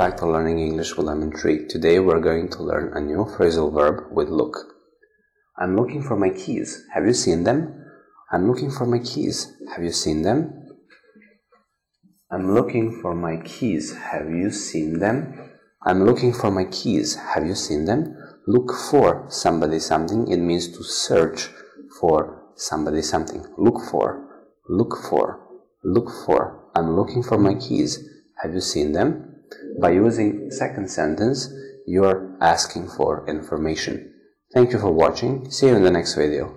for learning English with Lemon Tree. Today we're going to learn a new phrasal verb with look. I'm looking for my keys. Have you seen them? I'm looking for my keys. Have you seen them? I'm looking for my keys. Have you seen them? I'm looking for my keys. Have you seen them? Look for somebody something. It means to search for somebody something. Look for. Look for. Look for. I'm looking for my keys. Have you seen them? by using second sentence, you're asking for information. Thank you for watching. See you in the next video.